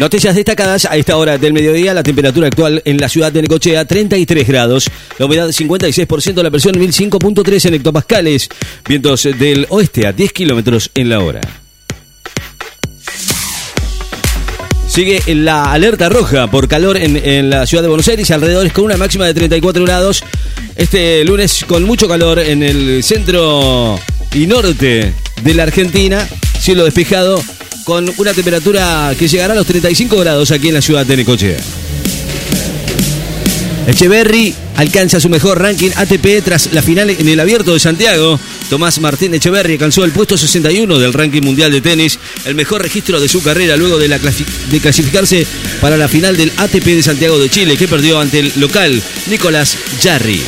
Noticias destacadas a esta hora del mediodía. La temperatura actual en la ciudad de Necochea, 33 grados. La humedad, 56%. La presión, 1005.3 en hectopascales. Vientos del oeste a 10 kilómetros en la hora. Sigue la alerta roja por calor en, la ciudad de Buenos Aires alrededores con una máxima de 34 grados. Este lunes con mucho calor en el centro y norte de la Argentina. Cielo despejado con una temperatura que llegará a los 35 grados aquí en la ciudad de Necochea. Echeverry alcanza su mejor ranking ATP tras la final en el Abierto de Santiago. Tomás Martín Echeverry alcanzó el puesto 61 del ranking mundial de tenis, el mejor registro de su carrera luego de, de clasificarse para la final del ATP de Santiago de Chile, que perdió ante el local Nicolás Jarry.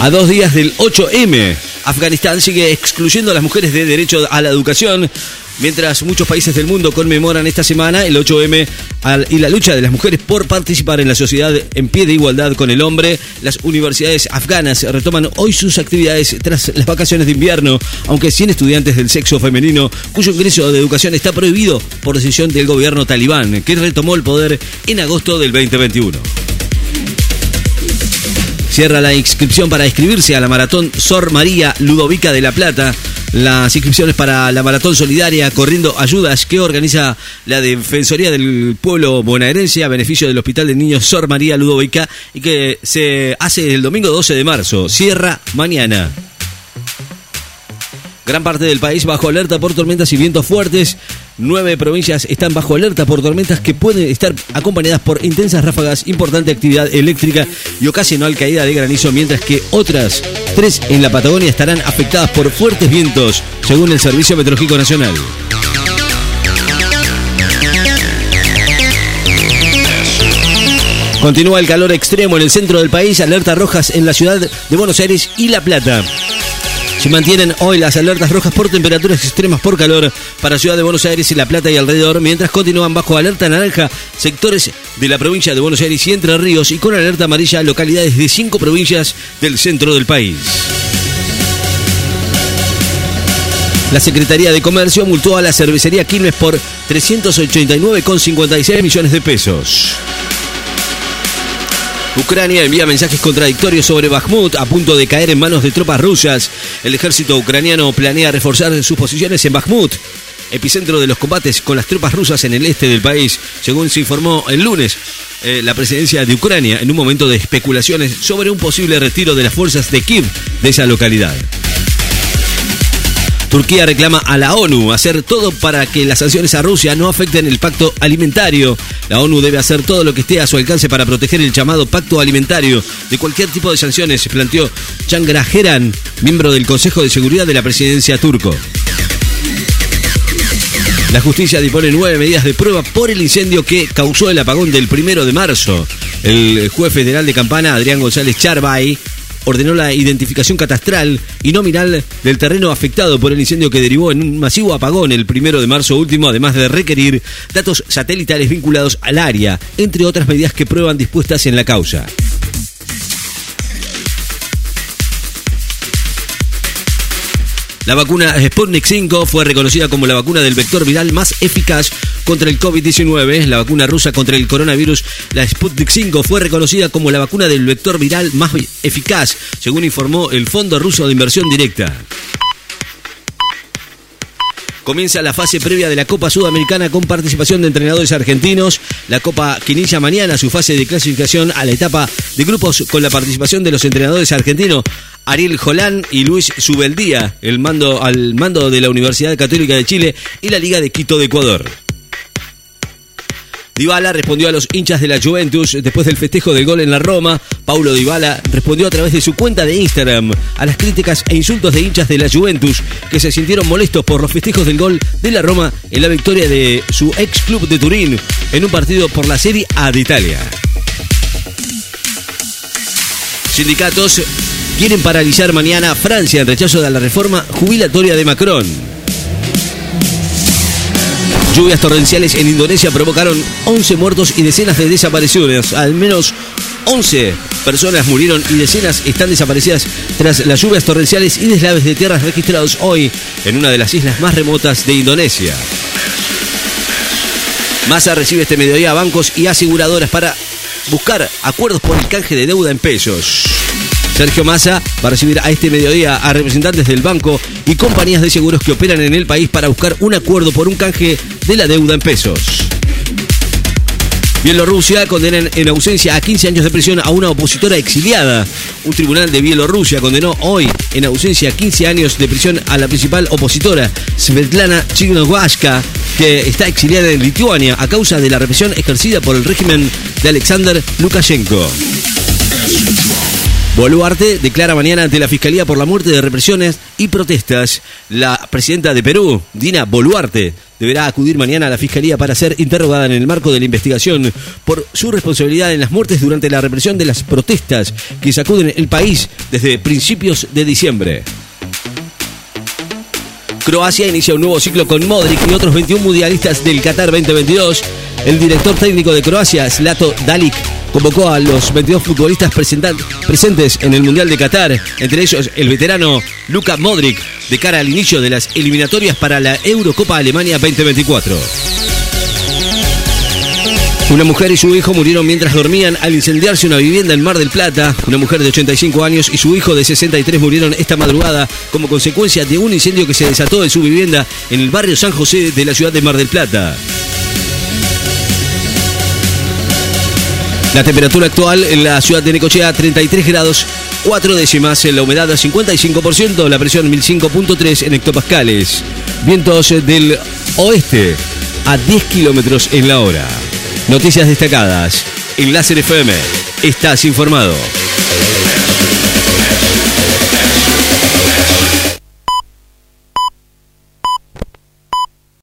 A dos días del 8M, Afganistán sigue excluyendo a las mujeres de derecho a la educación. Mientras muchos países del mundo conmemoran esta semana el 8M y la lucha de las mujeres por participar en la sociedad en pie de igualdad con el hombre, las universidades afganas retoman hoy sus actividades tras las vacaciones de invierno, aunque sin estudiantes del sexo femenino, cuyo ingreso de educación está prohibido por decisión del gobierno talibán, que retomó el poder en agosto del 2021. Cierra la inscripción para inscribirse a la maratón Sor María Ludovica de la Plata. Las inscripciones para la maratón solidaria Corriendo Ayudas que organiza la Defensoría del Pueblo Bonaerense a beneficio del Hospital de Niños Sor María Ludovica y que se hace el domingo 12 de marzo. Cierra mañana. Gran parte del país bajo alerta por tormentas y vientos fuertes. Nueve provincias están bajo alerta por tormentas que pueden estar acompañadas por intensas ráfagas, importante actividad eléctrica y ocasional caída de granizo, mientras que otras tres en la Patagonia estarán afectadas por fuertes vientos, según el Servicio Meteorológico Nacional. Continúa el calor extremo en el centro del país, alerta rojas en la ciudad de Buenos Aires y La Plata. Se mantienen hoy las alertas rojas por temperaturas extremas por calor para Ciudad de Buenos Aires y La Plata y alrededor, mientras continúan bajo alerta naranja sectores de la provincia de Buenos Aires y Entre Ríos y con alerta amarilla localidades de cinco provincias del centro del país. La Secretaría de Comercio multó a la cervecería Quilmes por 389,56 millones de pesos. Ucrania envía mensajes contradictorios sobre Bakhmut a punto de caer en manos de tropas rusas. El ejército ucraniano planea reforzar sus posiciones en Bakhmut, epicentro de los combates con las tropas rusas en el este del país, según se informó el lunes. Eh, la presidencia de Ucrania en un momento de especulaciones sobre un posible retiro de las fuerzas de Kiev de esa localidad. Turquía reclama a la ONU hacer todo para que las sanciones a Rusia no afecten el pacto alimentario. La ONU debe hacer todo lo que esté a su alcance para proteger el llamado pacto alimentario de cualquier tipo de sanciones, planteó Changrajeran, miembro del Consejo de Seguridad de la presidencia turco. La justicia dispone nueve medidas de prueba por el incendio que causó el apagón del primero de marzo. El juez federal de Campana, Adrián González Charbay, ordenó la identificación catastral y nominal del terreno afectado por el incendio que derivó en un masivo apagón el primero de marzo último, además de requerir datos satelitales vinculados al área, entre otras medidas que prueban dispuestas en la causa. La vacuna Sputnik 5 fue reconocida como la vacuna del vector viral más eficaz contra el COVID-19. La vacuna rusa contra el coronavirus, la Sputnik 5, fue reconocida como la vacuna del vector viral más eficaz, según informó el Fondo Ruso de Inversión Directa. Comienza la fase previa de la Copa Sudamericana con participación de entrenadores argentinos. La Copa que inicia mañana su fase de clasificación a la etapa de grupos con la participación de los entrenadores argentinos Ariel Jolán y Luis Subeldía, el mando, al mando de la Universidad Católica de Chile y la Liga de Quito de Ecuador. Dybala respondió a los hinchas de la Juventus después del festejo del gol en la Roma. Paulo Dybala respondió a través de su cuenta de Instagram a las críticas e insultos de hinchas de la Juventus que se sintieron molestos por los festejos del gol de la Roma en la victoria de su ex club de Turín en un partido por la Serie A de Italia. Sindicatos quieren paralizar mañana Francia en rechazo de la reforma jubilatoria de Macron. Lluvias torrenciales en Indonesia provocaron 11 muertos y decenas de desapariciones. Al menos 11 personas murieron y decenas están desaparecidas tras las lluvias torrenciales y deslaves de tierras registrados hoy en una de las islas más remotas de Indonesia. Massa recibe este mediodía a bancos y aseguradoras para buscar acuerdos por el canje de deuda en pesos. Sergio Massa va a recibir a este mediodía a representantes del banco y compañías de seguros que operan en el país para buscar un acuerdo por un canje de la deuda en pesos. Bielorrusia condenan en ausencia a 15 años de prisión a una opositora exiliada. Un tribunal de Bielorrusia condenó hoy en ausencia a 15 años de prisión a la principal opositora, Svetlana Chignowaska, que está exiliada en Lituania a causa de la represión ejercida por el régimen de Alexander Lukashenko. Boluarte declara mañana ante la Fiscalía por la muerte de represiones y protestas. La presidenta de Perú, Dina Boluarte, deberá acudir mañana a la Fiscalía para ser interrogada en el marco de la investigación por su responsabilidad en las muertes durante la represión de las protestas que sacuden el país desde principios de diciembre. Croacia inicia un nuevo ciclo con Modric y otros 21 mundialistas del Qatar 2022. El director técnico de Croacia, Slato Dalic, convocó a los 22 futbolistas presentes en el Mundial de Qatar, entre ellos el veterano Luka Modric, de cara al inicio de las eliminatorias para la Eurocopa Alemania 2024. Una mujer y su hijo murieron mientras dormían al incendiarse una vivienda en Mar del Plata. Una mujer de 85 años y su hijo de 63 murieron esta madrugada como consecuencia de un incendio que se desató en su vivienda en el barrio San José de la ciudad de Mar del Plata. La temperatura actual en la ciudad de Necochea 33 grados 4 décimas, la humedad 55%, la presión 1005.3 en hectopascales. Vientos del oeste a 10 kilómetros en la hora. Noticias destacadas. En Láser FM. Estás informado.